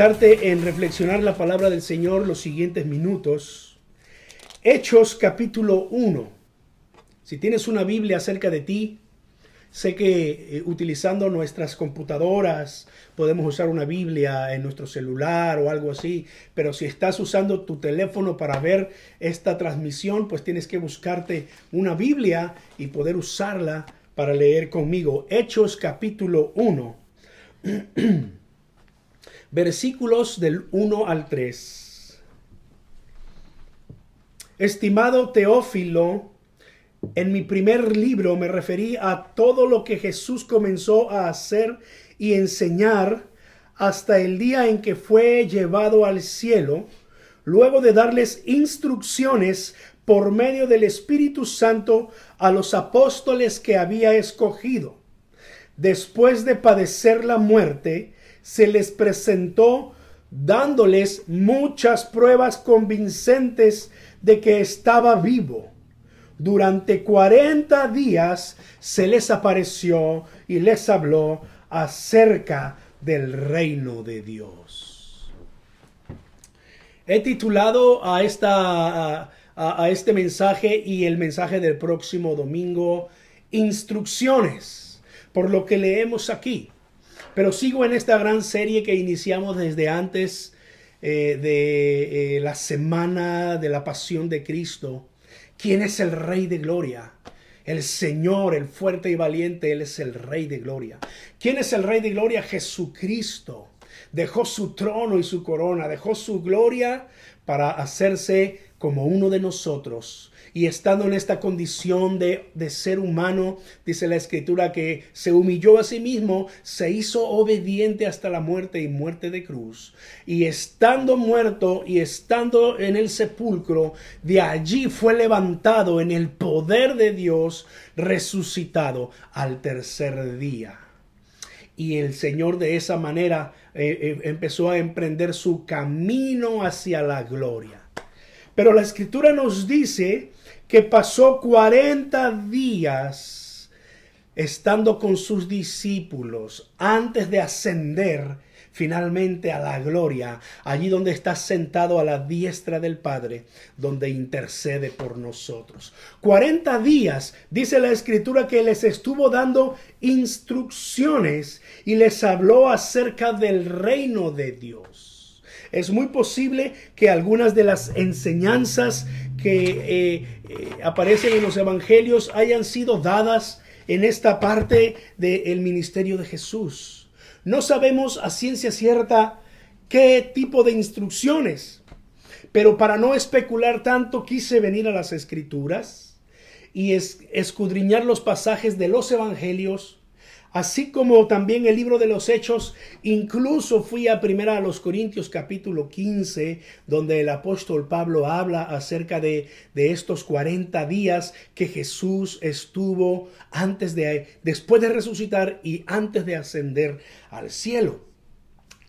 En reflexionar la palabra del Señor los siguientes minutos. Hechos capítulo 1. Si tienes una Biblia cerca de ti, sé que eh, utilizando nuestras computadoras podemos usar una Biblia en nuestro celular o algo así, pero si estás usando tu teléfono para ver esta transmisión, pues tienes que buscarte una Biblia y poder usarla para leer conmigo. Hechos capítulo 1. versículos del 1 al 3. Estimado Teófilo, en mi primer libro me referí a todo lo que Jesús comenzó a hacer y enseñar hasta el día en que fue llevado al cielo, luego de darles instrucciones por medio del Espíritu Santo a los apóstoles que había escogido. Después de padecer la muerte, se les presentó dándoles muchas pruebas convincentes de que estaba vivo. Durante cuarenta días se les apareció y les habló acerca del reino de Dios. He titulado a, esta, a, a este mensaje y el mensaje del próximo domingo instrucciones por lo que leemos aquí. Pero sigo en esta gran serie que iniciamos desde antes eh, de eh, la semana de la pasión de Cristo. ¿Quién es el Rey de Gloria? El Señor, el fuerte y valiente, Él es el Rey de Gloria. ¿Quién es el Rey de Gloria? Jesucristo. Dejó su trono y su corona, dejó su gloria para hacerse como uno de nosotros y estando en esta condición de, de, ser humano, dice la escritura que se humilló a sí mismo, se hizo obediente hasta la muerte y muerte de cruz. Y estando muerto y estando en el sepulcro, de allí fue levantado en el poder de Dios, resucitado al tercer día. Y el Señor de esa manera eh, eh, empezó a emprender su camino hacia la gloria. Pero la escritura nos dice que pasó 40 días estando con sus discípulos antes de ascender finalmente a la gloria, allí donde está sentado a la diestra del Padre, donde intercede por nosotros. 40 días, dice la escritura, que les estuvo dando instrucciones y les habló acerca del reino de Dios. Es muy posible que algunas de las enseñanzas que eh, eh, aparecen en los evangelios hayan sido dadas en esta parte del ministerio de Jesús. No sabemos a ciencia cierta qué tipo de instrucciones, pero para no especular tanto quise venir a las escrituras y escudriñar los pasajes de los evangelios así como también el libro de los Hechos, incluso fui a primera a los Corintios capítulo 15, donde el apóstol Pablo habla acerca de, de estos 40 días que Jesús estuvo antes de, después de resucitar y antes de ascender al cielo.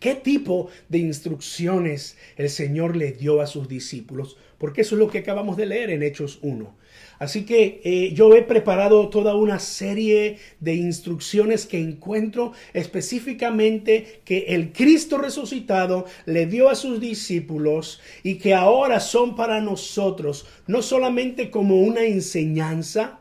¿Qué tipo de instrucciones el Señor le dio a sus discípulos? Porque eso es lo que acabamos de leer en Hechos 1. Así que eh, yo he preparado toda una serie de instrucciones que encuentro específicamente que el Cristo resucitado le dio a sus discípulos y que ahora son para nosotros, no solamente como una enseñanza,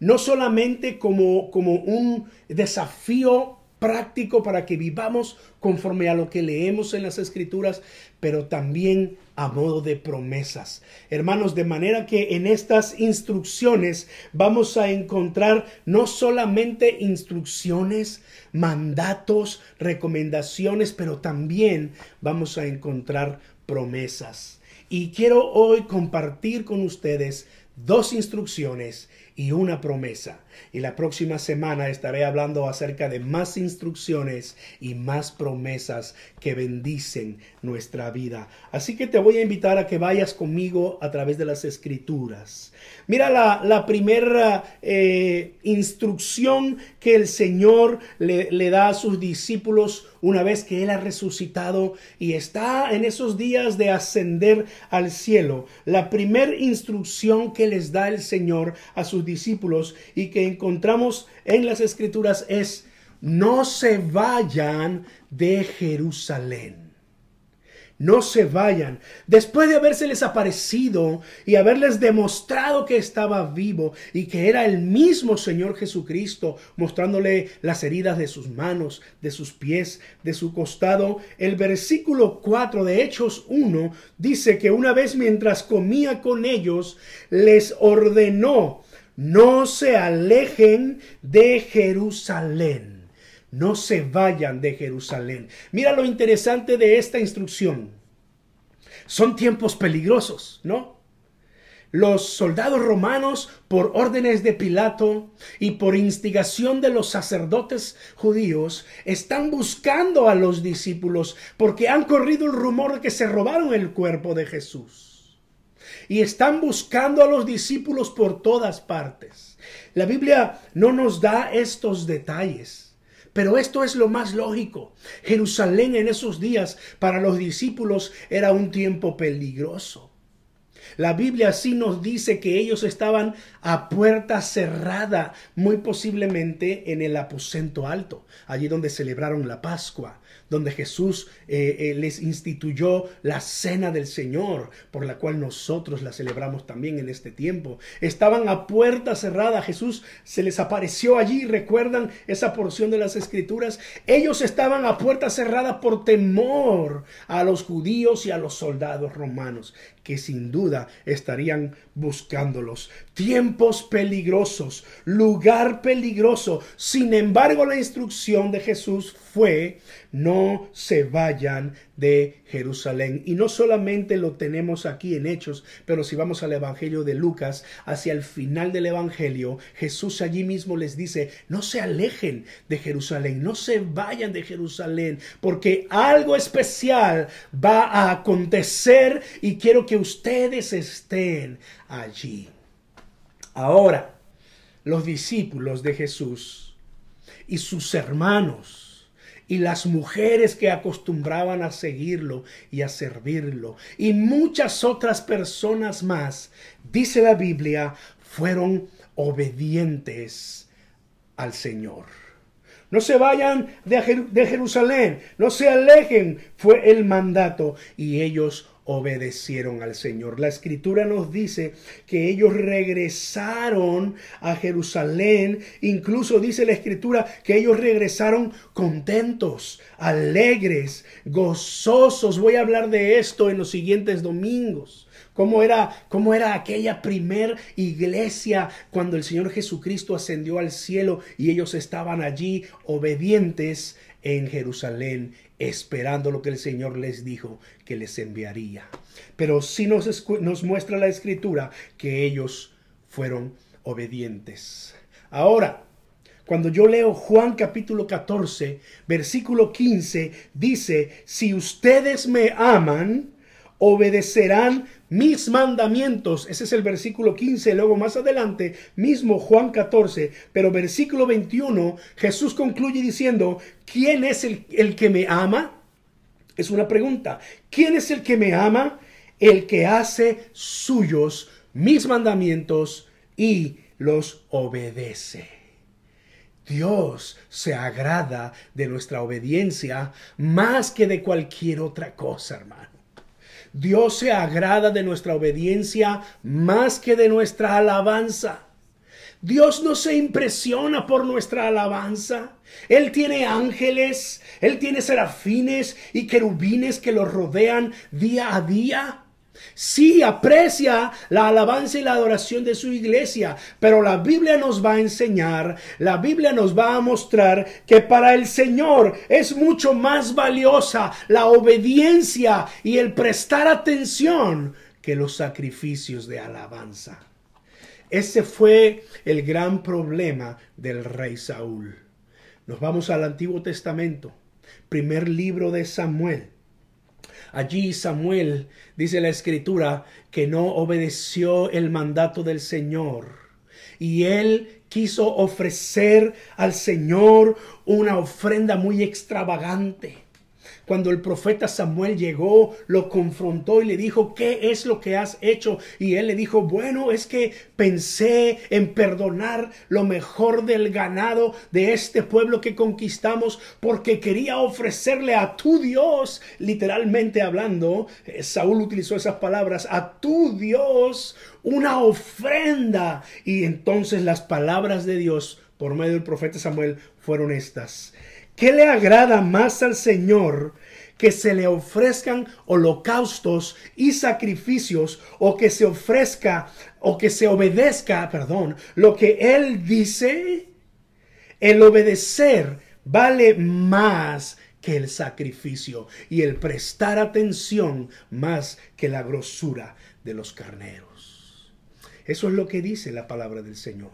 no solamente como, como un desafío práctico para que vivamos conforme a lo que leemos en las escrituras, pero también a modo de promesas. Hermanos, de manera que en estas instrucciones vamos a encontrar no solamente instrucciones, mandatos, recomendaciones, pero también vamos a encontrar promesas. Y quiero hoy compartir con ustedes dos instrucciones y una promesa. Y la próxima semana estaré hablando acerca de más instrucciones y más promesas que bendicen nuestra vida. Así que te voy a invitar a que vayas conmigo a través de las escrituras. Mira la, primera eh, instrucción que el Señor le, le da a sus discípulos una vez que Él ha resucitado y está en esos días de ascender al cielo. La primera instrucción que les da el Señor a sus discípulos y que encontramos en las escrituras es no se vayan de Jerusalén no se vayan. Después de habérseles aparecido y haberles demostrado que estaba vivo y que era el mismo Señor Jesucristo, mostrándole las heridas de sus manos, de sus pies, de su costado, el versículo 4 de Hechos 1 dice que una vez mientras comía con ellos, les ordenó, no se alejen de Jerusalén no se vayan de Jerusalén. Mira lo interesante de esta instrucción. Son tiempos peligrosos, ¿no? Los soldados romanos, por órdenes de Pilato y por instigación de los sacerdotes judíos, están buscando a los discípulos porque han corrido el rumor de que se robaron el cuerpo de Jesús. Y están buscando a los discípulos por todas partes. La Biblia no nos da estos detalles. Pero esto es lo más lógico. Jerusalén en esos días para los discípulos era un tiempo peligroso. La Biblia sí nos dice que ellos estaban a puerta cerrada, muy posiblemente en el aposento alto, allí donde celebraron la Pascua, donde Jesús eh, eh, les instituyó la cena del Señor, por la cual nosotros la celebramos también en este tiempo. Estaban a puerta cerrada, Jesús se les apareció allí, recuerdan esa porción de las escrituras. Ellos estaban a puerta cerrada por temor a los judíos y a los soldados romanos, que sin duda estarían buscándolos. Tiempos peligrosos, lugar peligroso. Sin embargo, la instrucción de Jesús fue no se vayan de Jerusalén. Y no solamente lo tenemos aquí en Hechos, pero si vamos al Evangelio de Lucas, hacia el final del Evangelio, Jesús allí mismo les dice, no se alejen de Jerusalén, no se vayan de Jerusalén, porque algo especial va a acontecer y quiero que ustedes estén allí. Ahora, los discípulos de Jesús y sus hermanos, y las mujeres que acostumbraban a seguirlo y a servirlo y muchas otras personas más, dice la Biblia, fueron obedientes al Señor. No se vayan de, Jerusalén, no se alejen, fue el mandato y ellos obedecieron al Señor. La escritura nos dice que ellos regresaron a Jerusalén. Incluso dice la escritura que ellos regresaron contentos, alegres, gozosos. Voy a hablar de esto en los siguientes domingos. Cómo era, cómo era aquella primer iglesia cuando el Señor Jesucristo ascendió al cielo y ellos estaban allí obedientes en Jerusalén esperando lo que el Señor les dijo que les enviaría. Pero sí nos, nos muestra la escritura que ellos fueron obedientes. Ahora, cuando yo leo Juan capítulo 14, versículo 15, dice, si ustedes me aman, obedecerán mis mandamientos. Ese es el versículo 15. Luego más adelante, mismo Juan 14, pero versículo 21, Jesús concluye diciendo, ¿quién es el, el que me ama? Es una pregunta. ¿Quién es el que me ama? El que hace suyos mis mandamientos y los obedece. Dios se agrada de nuestra obediencia más que de cualquier otra cosa, hermano. Dios se agrada de nuestra obediencia más que de nuestra alabanza. Dios no se impresiona por nuestra alabanza. Él tiene ángeles, Él tiene serafines y querubines que lo rodean día a día. Sí aprecia la alabanza y la adoración de su iglesia, pero la Biblia nos va a enseñar, la Biblia nos va a mostrar que para el Señor es mucho más valiosa la obediencia y el prestar atención que los sacrificios de alabanza. Ese fue el gran problema del rey Saúl. Nos vamos al Antiguo Testamento, primer libro de Samuel Allí Samuel, dice la escritura, que no obedeció el mandato del Señor. Y él quiso ofrecer al Señor una ofrenda muy extravagante. Cuando el profeta Samuel llegó, lo confrontó y le dijo, ¿qué es lo que has hecho? Y él le dijo, bueno, es que pensé en perdonar lo mejor del ganado de este pueblo que conquistamos porque quería ofrecerle a tu Dios, literalmente hablando, eh, Saúl utilizó esas palabras, a tu Dios una ofrenda. Y entonces las palabras de Dios por medio del profeta Samuel fueron estas. ¿Qué le agrada más al Señor que se le ofrezcan holocaustos y sacrificios o que se ofrezca o que se obedezca, perdón, lo que Él dice? El obedecer vale más que el sacrificio y el prestar atención más que la grosura de los carneros. Eso es lo que dice la palabra del Señor.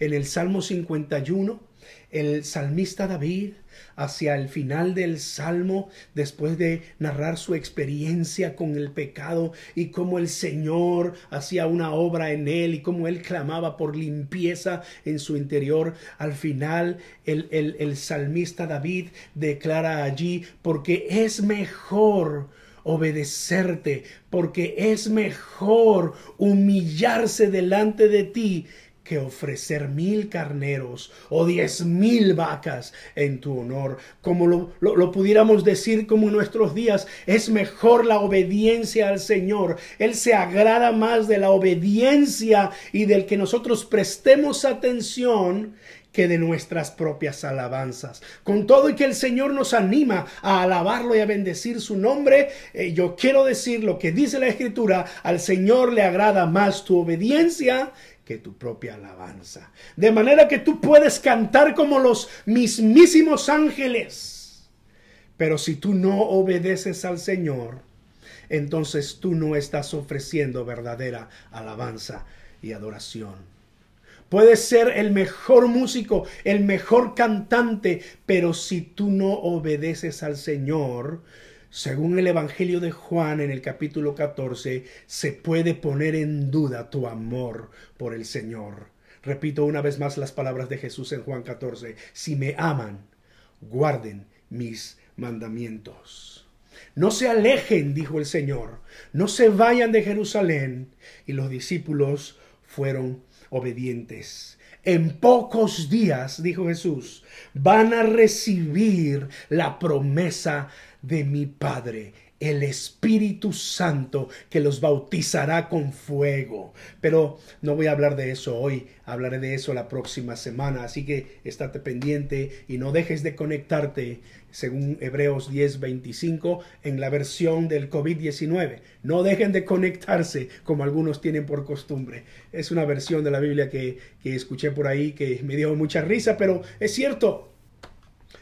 En el Salmo 51 el salmista David hacia el final del salmo, después de narrar su experiencia con el pecado y cómo el Señor hacía una obra en él y cómo él clamaba por limpieza en su interior, al final el, el, el salmista David declara allí, porque es mejor obedecerte, porque es mejor humillarse delante de ti que ofrecer mil carneros o diez mil vacas en tu honor. Como lo, lo, pudiéramos decir como en nuestros días, es mejor la obediencia al Señor. Él se agrada más de la obediencia y del que nosotros prestemos atención que de nuestras propias alabanzas. Con todo y que el Señor nos anima a alabarlo y a bendecir su nombre, eh, yo quiero decir lo que dice la Escritura, al Señor le agrada más tu obediencia que tu propia alabanza. De manera que tú puedes cantar como los mismísimos ángeles. Pero si tú no obedeces al Señor, entonces tú no estás ofreciendo verdadera alabanza y adoración. Puedes ser el mejor músico, el mejor cantante, pero si tú no obedeces al Señor, según el Evangelio de Juan en el capítulo 14, se puede poner en duda tu amor por el Señor. Repito una vez más las palabras de Jesús en Juan 14. Si me aman, guarden mis mandamientos. No se alejen, dijo el Señor, no se vayan de Jerusalén. Y los discípulos fueron obedientes. En pocos días, dijo Jesús, van a recibir la promesa de mi Padre, el Espíritu Santo que los bautizará con fuego. Pero no voy a hablar de eso hoy, hablaré de eso la próxima semana, así que estate pendiente y no dejes de conectarte según Hebreos 10:25 en la versión del COVID-19. No dejen de conectarse como algunos tienen por costumbre. Es una versión de la Biblia que, que escuché por ahí que me dio mucha risa, pero es cierto,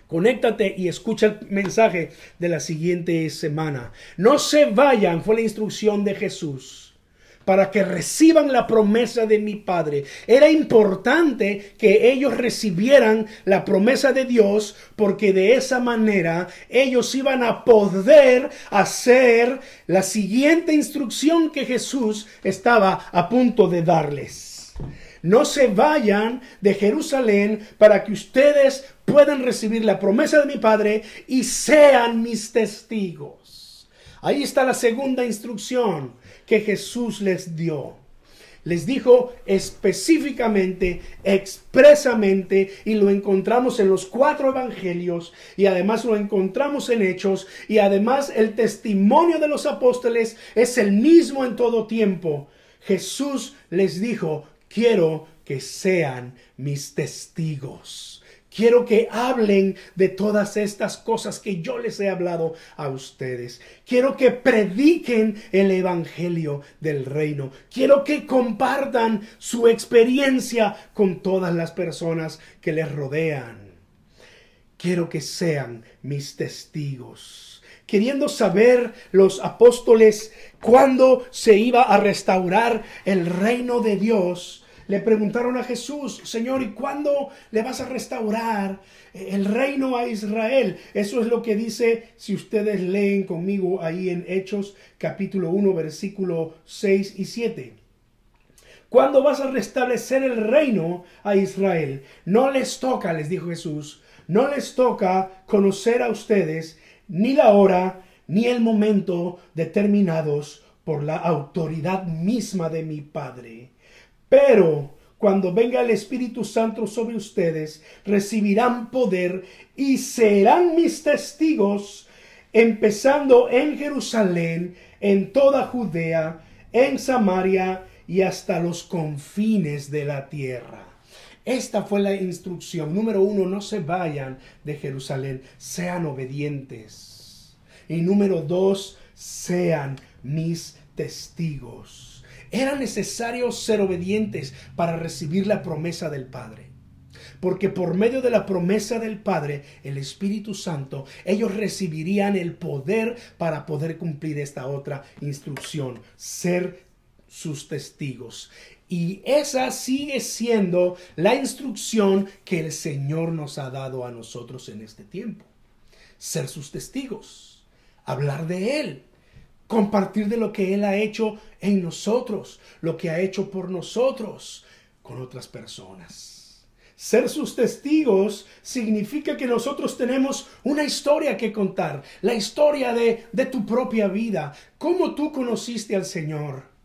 Conéctate y escucha el mensaje de la siguiente semana. No se vayan, fue la instrucción de Jesús para que reciban la promesa de mi Padre. Era importante que ellos recibieran la promesa de Dios porque de esa manera ellos iban a poder hacer la siguiente instrucción que Jesús estaba a punto de darles. No se vayan de Jerusalén para que ustedes puedan recibir la promesa de mi Padre y sean mis testigos. Ahí está la segunda instrucción que Jesús les dio. Les dijo específicamente, expresamente, y lo encontramos en los cuatro evangelios, y además lo encontramos en hechos, y además el testimonio de los apóstoles es el mismo en todo tiempo. Jesús les dijo, quiero que sean mis testigos. Quiero que hablen de todas estas cosas que yo les he hablado a ustedes. Quiero que prediquen el Evangelio del reino. Quiero que compartan su experiencia con todas las personas que les rodean. Quiero que sean mis testigos. Queriendo saber los apóstoles cuándo se iba a restaurar el reino de Dios, le preguntaron a Jesús, Señor, ¿y cuándo le vas a restaurar el reino a Israel? Eso es lo que dice, si ustedes leen conmigo ahí en Hechos capítulo 1, versículo 6 y 7. ¿Cuándo vas a restablecer el reino a Israel? No les toca, les dijo Jesús, no les toca conocer a ustedes ni la hora, ni el momento determinados por la autoridad misma de mi Padre. Pero cuando venga el Espíritu Santo sobre ustedes, recibirán poder y serán mis testigos, empezando en Jerusalén, en toda Judea, en Samaria y hasta los confines de la tierra. Esta fue la instrucción. Número uno, no se vayan de Jerusalén, sean obedientes. Y número dos, sean mis testigos. Era necesario ser obedientes para recibir la promesa del Padre. Porque por medio de la promesa del Padre, el Espíritu Santo, ellos recibirían el poder para poder cumplir esta otra instrucción, ser sus testigos. Y esa sigue siendo la instrucción que el Señor nos ha dado a nosotros en este tiempo. Ser sus testigos, hablar de Él, compartir de lo que Él ha hecho en nosotros, lo que ha hecho por nosotros con otras personas. Ser sus testigos significa que nosotros tenemos una historia que contar, la historia de, de tu propia vida, cómo tú conociste al Señor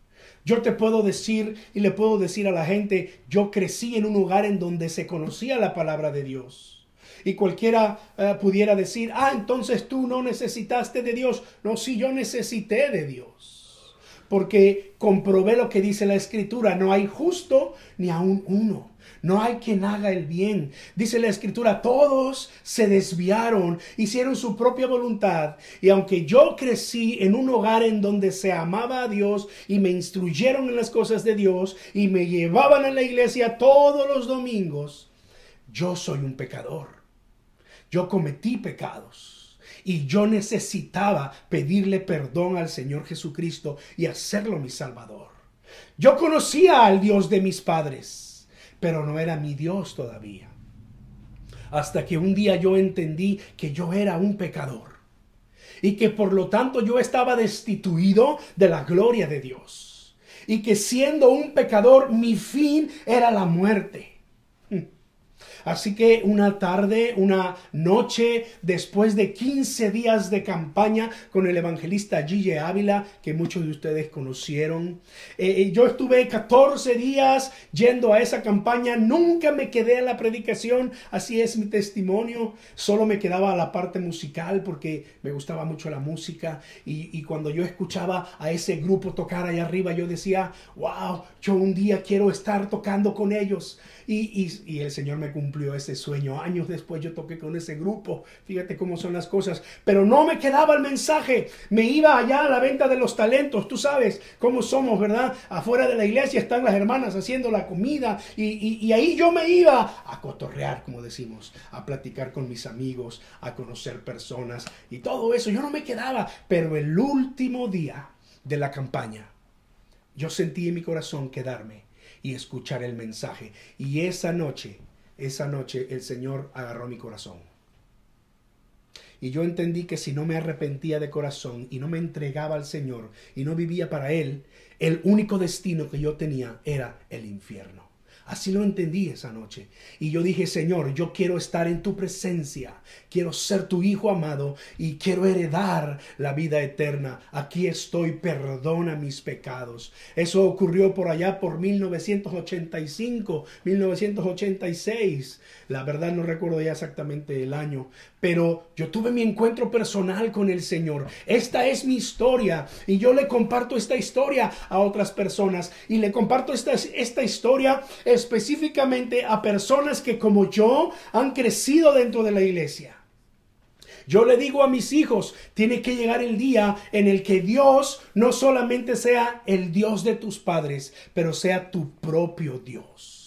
yo te puedo decir y le puedo decir a la gente, yo crecí en un lugar en donde se conocía la palabra de Dios. Y cualquiera eh, pudiera decir, ah, entonces tú no necesitaste de Dios. No, sí, yo necesité de Dios. Porque comprobé lo que dice la escritura, no hay justo ni aún uno. No hay quien haga el bien. Dice la escritura, todos se desviaron, hicieron su propia voluntad. Y aunque yo crecí en un hogar en donde se amaba a Dios y me instruyeron en las cosas de Dios y me llevaban a la iglesia todos los domingos, yo soy un pecador. Yo cometí pecados. Y yo necesitaba pedirle perdón al Señor Jesucristo y hacerlo mi Salvador. Yo conocía al Dios de mis padres pero no era mi Dios todavía. Hasta que un día yo entendí que yo era un pecador y que por lo tanto yo estaba destituido de la gloria de Dios y que siendo un pecador mi fin era la muerte. Así que una tarde, una noche, después de 15 días de campaña con el evangelista Gille Ávila, que muchos de ustedes conocieron, eh, eh, yo estuve 14 días yendo a esa campaña, nunca me quedé en la predicación, así es mi testimonio, solo me quedaba a la parte musical porque me gustaba mucho la música. Y, y cuando yo escuchaba a ese grupo tocar allá arriba, yo decía, wow, yo un día quiero estar tocando con ellos. Y, y, el Señor me cumplió ese sueño. Años después yo toqué con ese grupo. Fíjate cómo son las cosas. Pero no me quedaba el mensaje. Me iba allá a la venta de los talentos. Tú sabes cómo somos, ¿verdad? Afuera de la iglesia están las hermanas haciendo la comida. Y, y ahí yo me iba a cotorrear, como decimos, a platicar con mis amigos, a conocer personas y todo eso. Yo no me quedaba. Pero el último día de la campaña, yo sentí en mi corazón quedarme y escuchar el mensaje. Y esa noche, esa noche el Señor agarró mi corazón. Y yo entendí que si no me arrepentía de corazón y no me entregaba al Señor y no vivía para Él, el único destino que yo tenía era el infierno. Así lo entendí esa noche. Y yo dije, Señor, yo quiero estar en tu presencia. Quiero ser tu hijo amado y quiero heredar la vida eterna. Aquí estoy, perdona mis pecados. Eso ocurrió por allá por 1985, 1986. La verdad no recuerdo ya exactamente el año, pero yo tuve mi encuentro personal con el Señor. Esta es mi historia y yo le comparto esta historia a otras personas y le comparto esta, esta historia específicamente a personas que como yo han crecido dentro de la iglesia. Yo le digo a mis hijos, tiene que llegar el día en el que Dios no solamente sea el Dios de tus padres, pero sea tu propio Dios.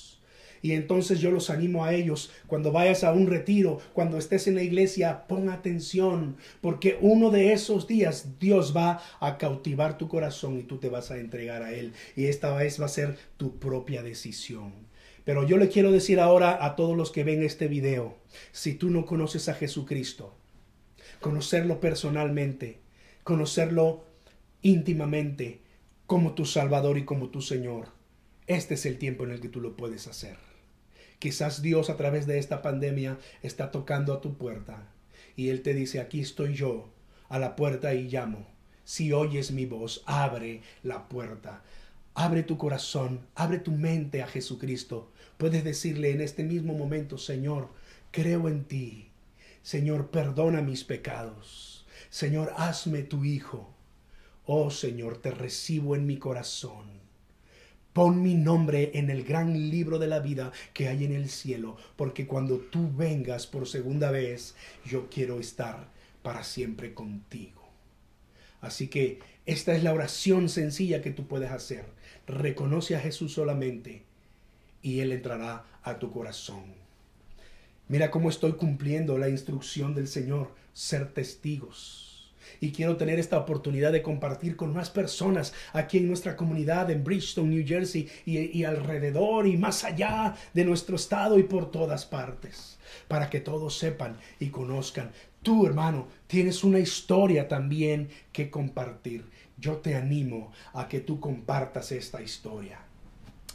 Y entonces yo los animo a ellos, cuando vayas a un retiro, cuando estés en la iglesia, pon atención, porque uno de esos días Dios va a cautivar tu corazón y tú te vas a entregar a Él. Y esta vez va a ser tu propia decisión. Pero yo le quiero decir ahora a todos los que ven este video, si tú no conoces a Jesucristo, conocerlo personalmente, conocerlo íntimamente como tu Salvador y como tu Señor, este es el tiempo en el que tú lo puedes hacer. Quizás Dios a través de esta pandemia está tocando a tu puerta y Él te dice, aquí estoy yo a la puerta y llamo. Si oyes mi voz, abre la puerta. Abre tu corazón, abre tu mente a Jesucristo. Puedes decirle en este mismo momento, Señor, creo en ti. Señor, perdona mis pecados. Señor, hazme tu hijo. Oh Señor, te recibo en mi corazón. Pon mi nombre en el gran libro de la vida que hay en el cielo, porque cuando tú vengas por segunda vez, yo quiero estar para siempre contigo. Así que esta es la oración sencilla que tú puedes hacer. Reconoce a Jesús solamente y Él entrará a tu corazón. Mira cómo estoy cumpliendo la instrucción del Señor, ser testigos y quiero tener esta oportunidad de compartir con más personas aquí en nuestra comunidad en Bridgestone, New Jersey y, alrededor y más allá de nuestro estado y por todas partes, para que todos sepan y conozcan. Tú, hermano, tienes una historia también que compartir. Yo te animo a que tú compartas esta historia.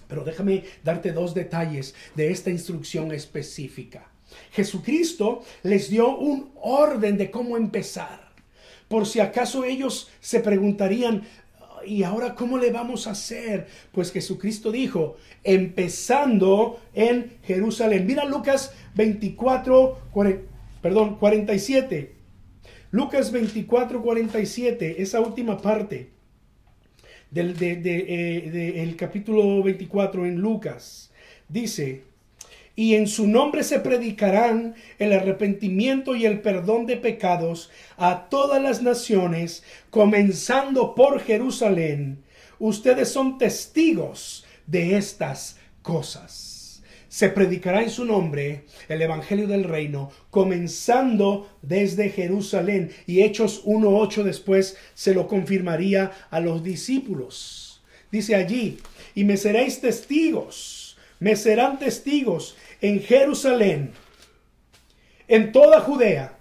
Pero déjame darte dos detalles de esta instrucción específica. Jesucristo les dio un orden de cómo empezar por si acaso ellos se preguntarían, ¿y ahora cómo le vamos a hacer? Pues Jesucristo dijo, empezando en Jerusalén. Mira Lucas 24, perdón, 47. Lucas 24, 47, esa última parte del de, capítulo 24 en Lucas. Dice, y en su nombre se predicarán el arrepentimiento y el perdón de pecados a todas las naciones, comenzando por Jerusalén. Ustedes son testigos de estas cosas. Se predicará en su nombre el Evangelio del Reino, comenzando desde Jerusalén. Y Hechos 1.8 después se lo confirmaría a los discípulos. Dice allí, y me seréis testigos me serán testigos en Jerusalén, en toda Judea,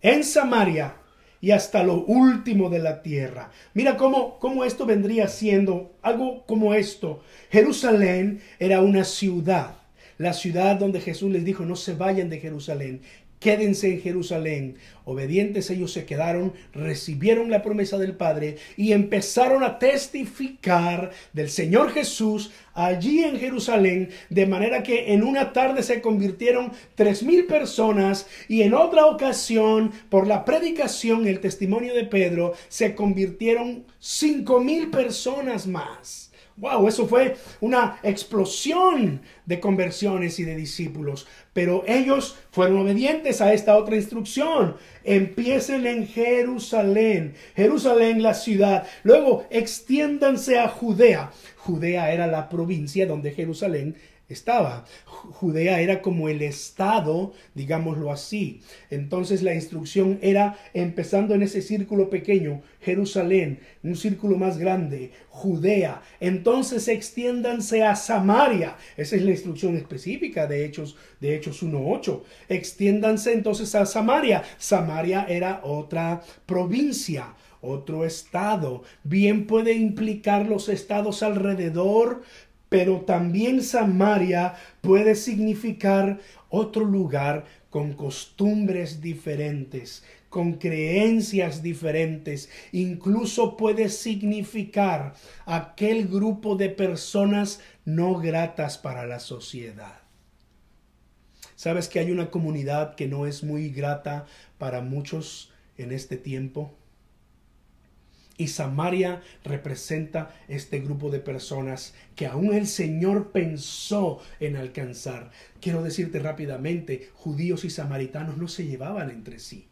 en Samaria y hasta lo último de la tierra. Mira cómo, cómo esto vendría siendo algo como esto. Jerusalén era una ciudad, la ciudad donde Jesús les dijo, no se vayan de Jerusalén, quédense en Jerusalén. Obedientes ellos se quedaron, recibieron la promesa del Padre y empezaron a testificar del Señor Jesús allí en Jerusalén, de manera que en una tarde se convirtieron tres mil personas y en otra ocasión, por la predicación, el testimonio de Pedro, se convirtieron cinco mil personas más. Wow, eso fue una explosión de conversiones y de discípulos. Pero ellos fueron obedientes a esta otra instrucción. Empiecen en Jerusalén. Jerusalén, la ciudad. Luego extiéndanse a Judea. Judea era la provincia donde Jerusalén estaba. Judea era como el estado, digámoslo así. Entonces la instrucción era empezando en ese círculo pequeño, Jerusalén, un círculo más grande, Judea. Entonces extiéndanse a Samaria. Esa es la instrucción específica de Hechos, de Hechos 1.8. Extiéndanse entonces a Samaria. Samaria era otra provincia otro estado. Bien puede implicar los estados alrededor, pero también Samaria puede significar otro lugar con costumbres diferentes, con creencias diferentes, incluso puede significar aquel grupo de personas no gratas para la sociedad. ¿Sabes que hay una comunidad que no es muy grata para muchos en este tiempo? Y Samaria representa este grupo de personas que aún el Señor pensó en alcanzar. Quiero decirte rápidamente, judíos y samaritanos no se llevaban entre sí.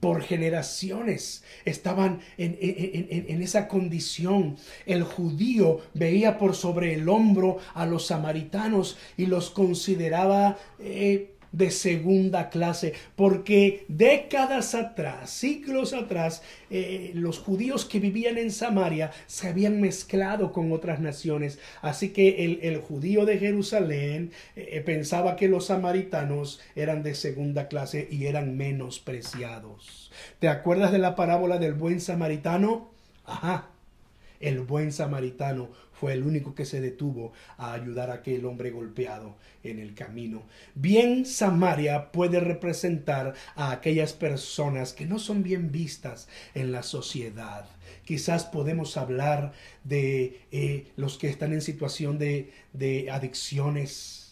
Por generaciones estaban en, esa condición. El judío veía por sobre el hombro a los samaritanos y los consideraba eh, de segunda clase, porque décadas atrás, siglos atrás, eh, los judíos que vivían en Samaria se habían mezclado con otras naciones, así que el, judío de Jerusalén eh, pensaba que los samaritanos eran de segunda clase y eran menospreciados. ¿Te acuerdas de la parábola del buen samaritano? Ajá. El buen samaritano fue el único que se detuvo a ayudar a aquel hombre golpeado en el camino. Bien Samaria puede representar a aquellas personas que no son bien vistas en la sociedad. Quizás podemos hablar de eh, los que están en situación de, de adicciones,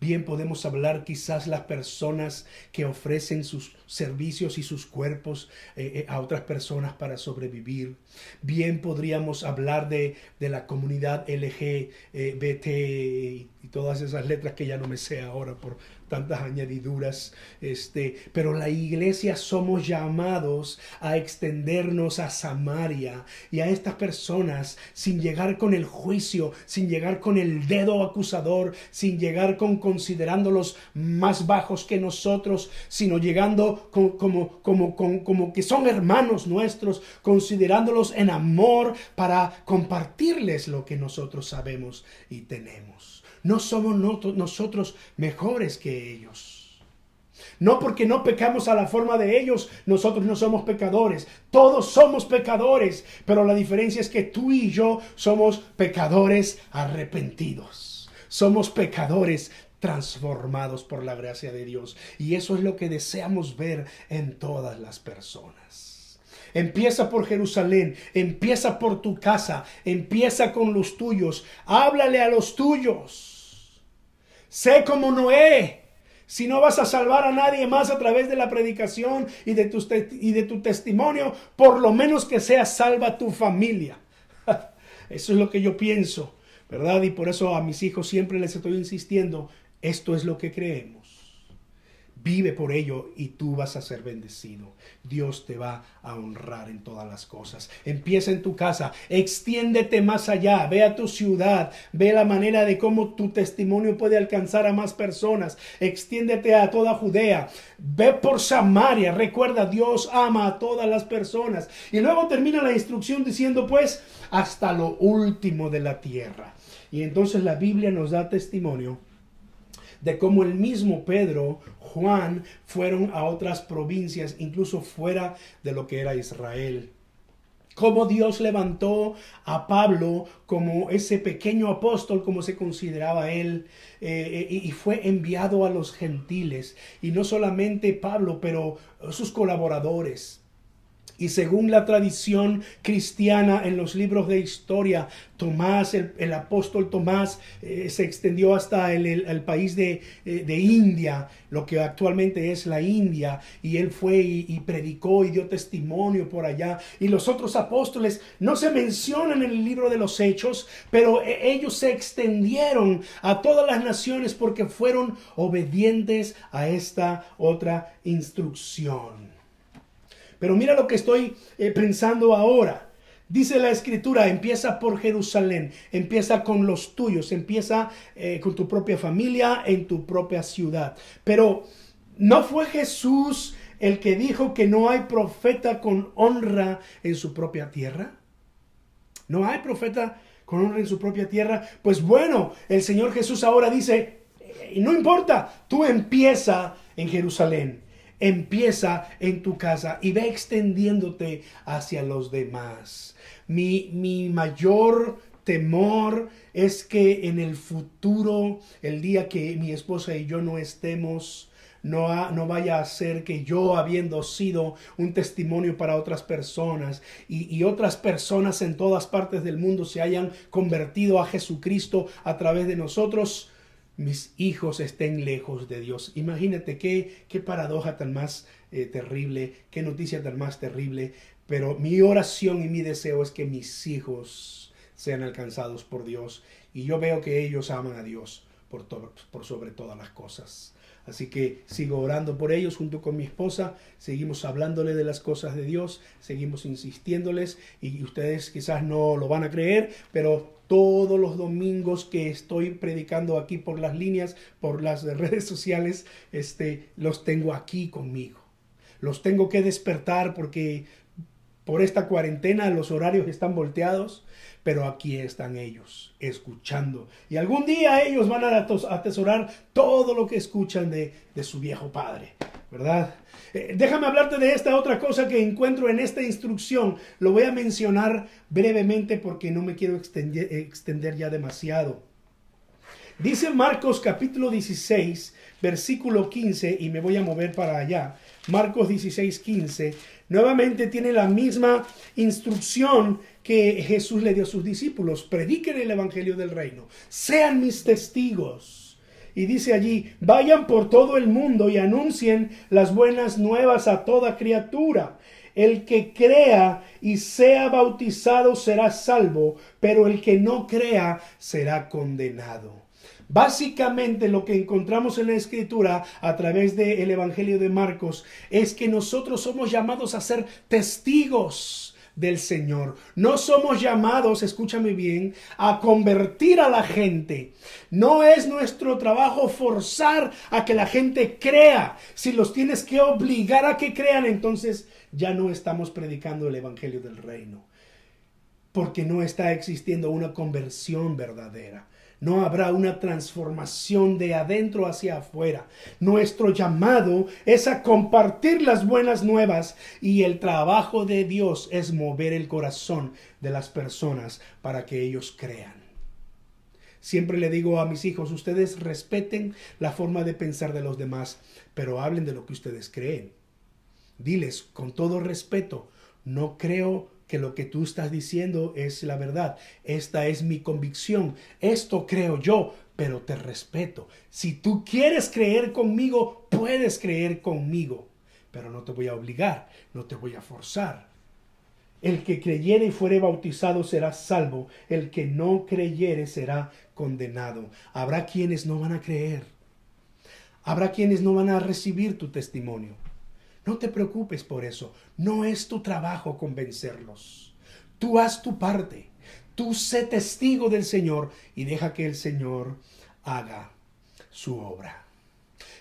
Bien podemos hablar quizás las personas que ofrecen sus servicios y sus cuerpos eh, eh, a otras personas para sobrevivir. Bien podríamos hablar de, de la comunidad LGBT y todas esas letras que ya no me sé ahora por tantas añadiduras, este, pero la iglesia somos llamados a extendernos a Samaria y a estas personas sin llegar con el juicio, sin llegar con el dedo acusador, sin llegar con considerándolos más bajos que nosotros, sino llegando como, como, como que son hermanos nuestros, considerándolos en amor para compartirles lo que nosotros sabemos y tenemos. No somos nosotros mejores que ellos. No porque no pecamos a la forma de ellos, nosotros no somos pecadores. Todos somos pecadores, pero la diferencia es que tú y yo somos pecadores arrepentidos. Somos pecadores transformados por la gracia de Dios. Y eso es lo que deseamos ver en todas las personas. Empieza por Jerusalén, empieza por tu casa, empieza con los tuyos, háblale a los tuyos. Sé como Noé. Si no vas a salvar a nadie más a través de la predicación y de, tu, testimonio, por lo menos que sea salva tu familia. Eso es lo que yo pienso, ¿verdad? Y por eso a mis hijos siempre les estoy insistiendo, esto es lo que creemos. Vive por ello y tú vas a ser bendecido. Dios te va a honrar en todas las cosas. Empieza en tu casa, extiéndete más allá, ve a tu ciudad, ve la manera de cómo tu testimonio puede alcanzar a más personas. Extiéndete a toda Judea, ve por Samaria. Recuerda, Dios ama a todas las personas. Y luego termina la instrucción diciendo, pues, hasta lo último de la tierra. Y entonces la Biblia nos da testimonio de cómo el mismo Pedro, Juan, fueron a otras provincias, incluso fuera de lo que era Israel. Cómo Dios levantó a Pablo como ese pequeño apóstol, como se consideraba él, eh, y fue enviado a los gentiles. Y no solamente Pablo, pero sus colaboradores, y según la tradición cristiana en los libros de historia, Tomás, el, apóstol Tomás, eh, se extendió hasta el, país de, eh, de, India, lo que actualmente es la India, y él fue y, predicó y dio testimonio por allá. Y los otros apóstoles no se mencionan en el libro de los Hechos, pero eh, ellos se extendieron a todas las naciones porque fueron obedientes a esta otra instrucción. Pero mira lo que estoy eh, pensando ahora. Dice la escritura, empieza por Jerusalén, empieza con los tuyos, empieza eh, con tu propia familia, en tu propia ciudad. Pero ¿no fue Jesús el que dijo que no hay profeta con honra en su propia tierra? ¿No hay profeta con honra en su propia tierra? Pues bueno, el Señor Jesús ahora dice, eh, no importa, tú empieza en Jerusalén empieza en tu casa y ve extendiéndote hacia los demás. Mi, mi mayor temor es que en el futuro, el día que mi esposa y yo no estemos, no, no, vaya a ser que yo, habiendo sido un testimonio para otras personas y, y, otras personas en todas partes del mundo se hayan convertido a Jesucristo a través de nosotros, mis hijos estén lejos de Dios. Imagínate qué, qué paradoja tan más eh, terrible, qué noticia tan más terrible. Pero mi oración y mi deseo es que mis hijos sean alcanzados por Dios. Y yo veo que ellos aman a Dios por, por sobre todas las cosas. Así que sigo orando por ellos junto con mi esposa, seguimos hablándole de las cosas de Dios, seguimos insistiéndoles y ustedes quizás no lo van a creer, pero todos los domingos que estoy predicando aquí por las líneas, por las redes sociales, este, los tengo aquí conmigo. Los tengo que despertar porque Por esta cuarentena los horarios están volteados, pero aquí están ellos, escuchando. Y algún día ellos van a atesorar todo lo que escuchan de, de su viejo padre, ¿verdad? Eh, déjame hablarte de esta otra cosa que encuentro en esta instrucción. Lo voy a mencionar brevemente porque no me quiero extender, extender ya demasiado. Dice Marcos capítulo 16, versículo 15, y me voy a mover para allá. Marcos 16, 15, nuevamente tiene la misma instrucción que Jesús le dio a sus discípulos. Prediquen el Evangelio del Reino. Sean mis testigos. Y dice allí, vayan por todo el mundo y anuncien las buenas nuevas a toda criatura. El que crea y sea bautizado será salvo, pero el que no crea será condenado. Básicamente lo que encontramos en la escritura a través del Evangelio de Marcos es que nosotros somos llamados a ser testigos del Señor. No somos llamados, escúchame bien, a convertir a la gente. No es nuestro trabajo forzar a que la gente crea. Si los tienes que obligar a que crean, entonces ya no estamos predicando el Evangelio del Reino. Porque no está existiendo una conversión verdadera no habrá una transformación de adentro hacia afuera. Nuestro llamado es a compartir las buenas nuevas y el trabajo de Dios es mover el corazón de las personas para que ellos crean. Siempre le digo a mis hijos, ustedes respeten la forma de pensar de los demás, pero hablen de lo que ustedes creen. Diles con todo respeto, no creo que lo que tú estás diciendo es la verdad. Esta es mi convicción. Esto creo yo, pero te respeto. Si tú quieres creer conmigo, puedes creer conmigo, pero no te voy a obligar, no te voy a forzar. El que creyere y fuere bautizado será salvo, el que no creyere será condenado. Habrá quienes no van a creer. Habrá quienes no van a recibir tu testimonio. No te preocupes por eso. No es tu trabajo convencerlos. Tú haz tu parte. Tú sé testigo del Señor y deja que el Señor haga su obra.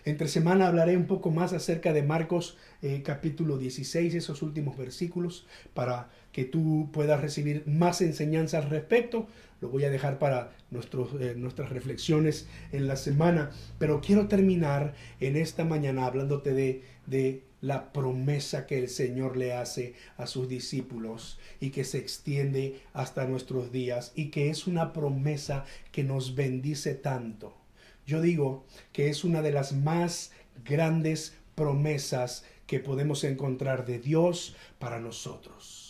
Entre semana hablaré un poco más acerca de Marcos eh, capítulo 16, esos últimos versículos, para que tú puedas recibir más enseñanza al respecto. Lo voy a dejar para nuestros, eh, nuestras reflexiones en la semana, pero quiero terminar en esta mañana hablándote de, de la promesa que el Señor le hace a sus discípulos y que se extiende hasta nuestros días y que es una promesa que nos bendice tanto. Yo digo que es una de las más grandes promesas que podemos encontrar de Dios para nosotros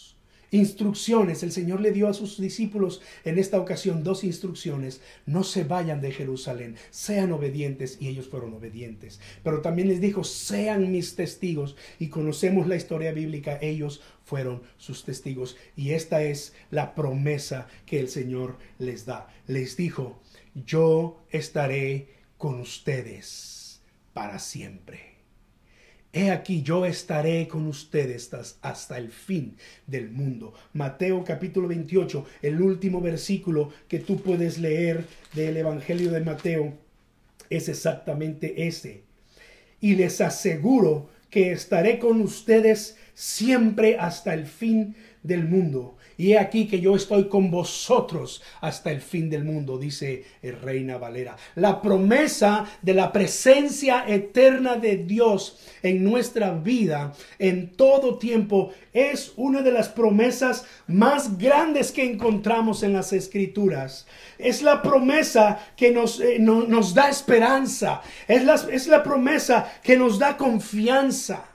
instrucciones. El Señor le dio a sus discípulos en esta ocasión dos instrucciones. No se vayan de Jerusalén, sean obedientes y ellos fueron obedientes. Pero también les dijo, sean mis testigos y conocemos la historia bíblica, ellos fueron sus testigos. Y esta es la promesa que el Señor les da. Les dijo, yo estaré con ustedes para siempre. He aquí yo estaré con ustedes hasta el fin del mundo. Mateo capítulo 28, el último versículo que tú puedes leer del Evangelio de Mateo es exactamente ese. Y les aseguro que estaré con ustedes siempre hasta el fin del mundo. Y he aquí que yo estoy con vosotros hasta el fin del mundo, dice el Reina Valera. La promesa de la presencia eterna de Dios en nuestra vida en todo tiempo es una de las promesas más grandes que encontramos en las escrituras. Es la promesa que nos, eh, nos da esperanza. Es la, es la promesa que nos da confianza.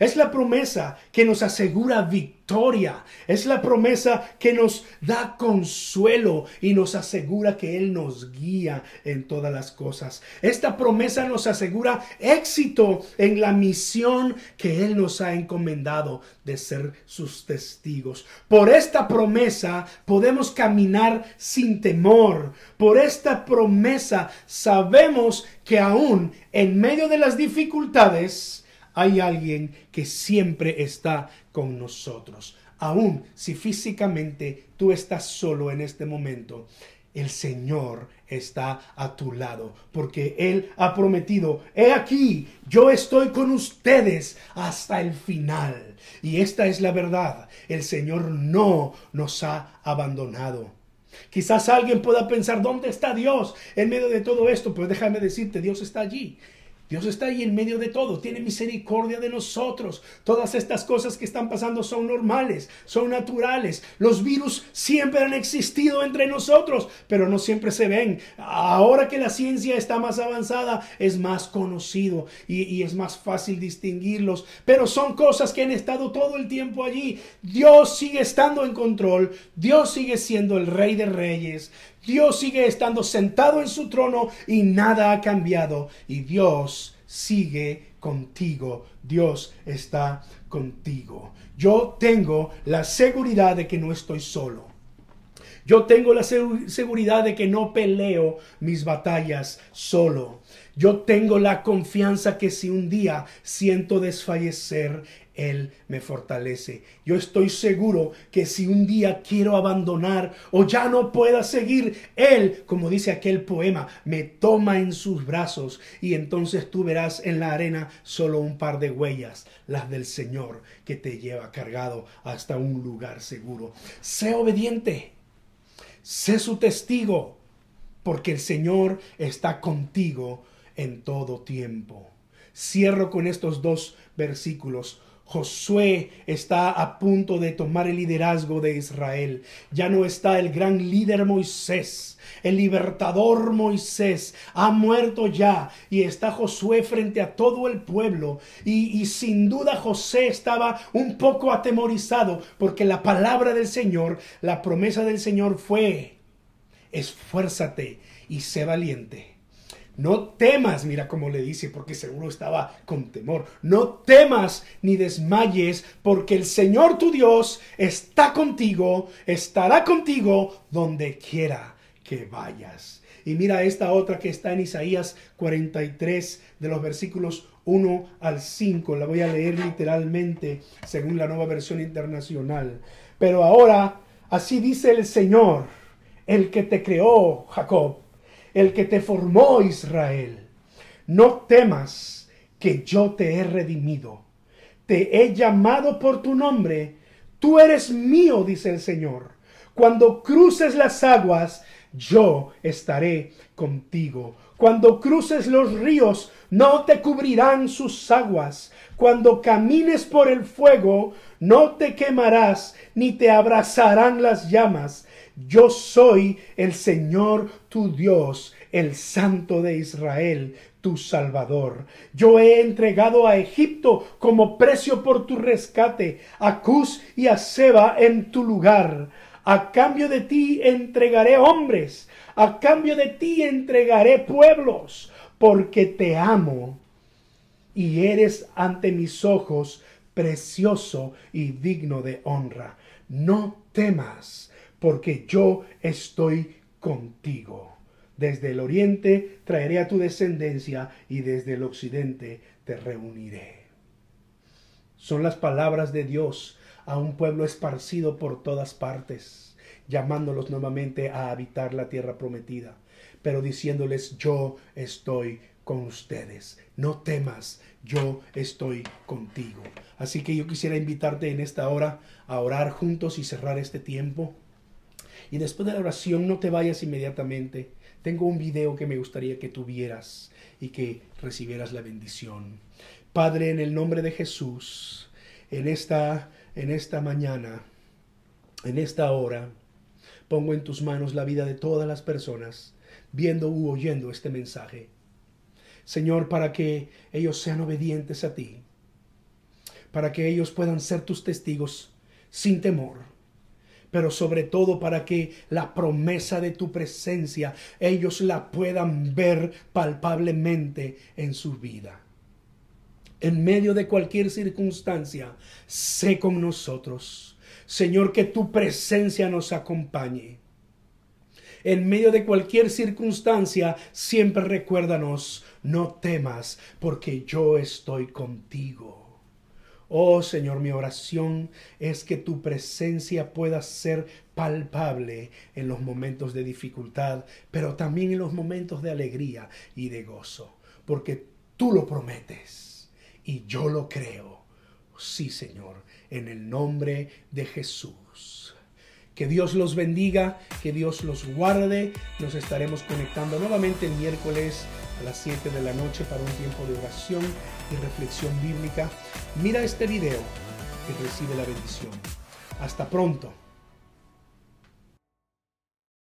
Es la promesa que nos asegura victoria. Es la promesa que nos da consuelo y nos asegura que Él nos guía en todas las cosas. Esta promesa nos asegura éxito en la misión que Él nos ha encomendado de ser sus testigos. Por esta promesa podemos caminar sin temor. Por esta promesa sabemos que aún en medio de las dificultades, hay alguien que siempre está con nosotros. Aún si físicamente tú estás solo en este momento, el Señor está a tu lado, porque Él ha prometido, he aquí, yo estoy con ustedes hasta el final. Y esta es la verdad, el Señor no nos ha abandonado. Quizás alguien pueda pensar, ¿dónde está Dios en medio de todo esto? Pues déjame decirte, Dios está allí. Dios está ahí en medio de todo, tiene misericordia de nosotros. Todas estas cosas que están pasando son normales, son naturales. Los virus siempre han existido entre nosotros, pero no siempre se ven. Ahora que la ciencia está más avanzada, es más conocido y, es más fácil distinguirlos. Pero son cosas que han estado todo el tiempo allí. Dios sigue estando en control, Dios sigue siendo el rey de reyes. Dios sigue estando sentado en su trono y nada ha cambiado. Y Dios sigue contigo. Dios está contigo. Yo tengo la seguridad de que no estoy solo. Yo tengo la seguridad de que no peleo mis batallas solo. Yo tengo la confianza que si un día siento desfallecer, él me fortalece. Yo estoy seguro que si un día quiero abandonar o ya no pueda seguir, Él, como dice aquel poema, me toma en sus brazos y entonces tú verás en la arena solo un par de huellas, las del Señor, que te lleva cargado hasta un lugar seguro. Sé obediente, sé su testigo, porque el Señor está contigo en todo tiempo. Cierro con estos dos versículos. Josué está a punto de tomar el liderazgo de Israel. Ya no está el gran líder Moisés. El libertador Moisés ha muerto ya y está Josué frente a todo el pueblo. Y, y, sin duda José estaba un poco atemorizado porque la palabra del Señor, la promesa del Señor fue, esfuérzate y sé valiente. No temas, mira cómo le dice, porque seguro estaba con temor. No temas ni desmayes, porque el Señor tu Dios está contigo, estará contigo donde quiera que vayas. Y mira esta otra que está en Isaías 43, de los versículos 1 al 5. La voy a leer literalmente según la nueva versión internacional. Pero ahora, así dice el Señor, el que te creó, Jacob el que te formó Israel. No temas que yo te he redimido. Te he llamado por tu nombre. Tú eres mío, dice el Señor. Cuando cruces las aguas, yo estaré contigo. Cuando cruces los ríos, no te cubrirán sus aguas. Cuando camines por el fuego, no te quemarás, ni te abrazarán las llamas yo soy el Señor tu Dios, el Santo de Israel, tu Salvador. Yo he entregado a Egipto como precio por tu rescate, a Cus y a Seba en tu lugar. A cambio de ti entregaré hombres, a cambio de ti entregaré pueblos, porque te amo y eres ante mis ojos precioso y digno de honra. No temas porque yo estoy contigo. Desde el oriente traeré a tu descendencia y desde el occidente te reuniré. Son las palabras de Dios a un pueblo esparcido por todas partes, llamándolos nuevamente a habitar la tierra prometida, pero diciéndoles yo estoy con ustedes. No temas, yo estoy contigo. Así que yo quisiera invitarte en esta hora a orar juntos y cerrar este tiempo. Y después de la oración no te vayas inmediatamente. Tengo un video que me gustaría que tuvieras y que recibieras la bendición. Padre, en el nombre de Jesús, en esta, en esta mañana, en esta hora, pongo en tus manos la vida de todas las personas viendo u oyendo este mensaje. Señor, para que ellos sean obedientes a ti, para que ellos puedan ser tus testigos sin temor pero sobre todo para que la promesa de tu presencia ellos la puedan ver palpablemente en su vida. En medio de cualquier circunstancia, sé con nosotros. Señor, que tu presencia nos acompañe. En medio de cualquier circunstancia, siempre recuérdanos, no temas, porque yo estoy contigo. Oh Señor, mi oración es que tu presencia pueda ser palpable en los momentos de dificultad, pero también en los momentos de alegría y de gozo, porque tú lo prometes y yo lo creo. Sí, Señor, en el nombre de Jesús. Que Dios los bendiga, que Dios los guarde. Nos estaremos conectando nuevamente el miércoles a las 7 de la noche para un tiempo de oración y reflexión bíblica. Mira este video y recibe la bendición. Hasta pronto.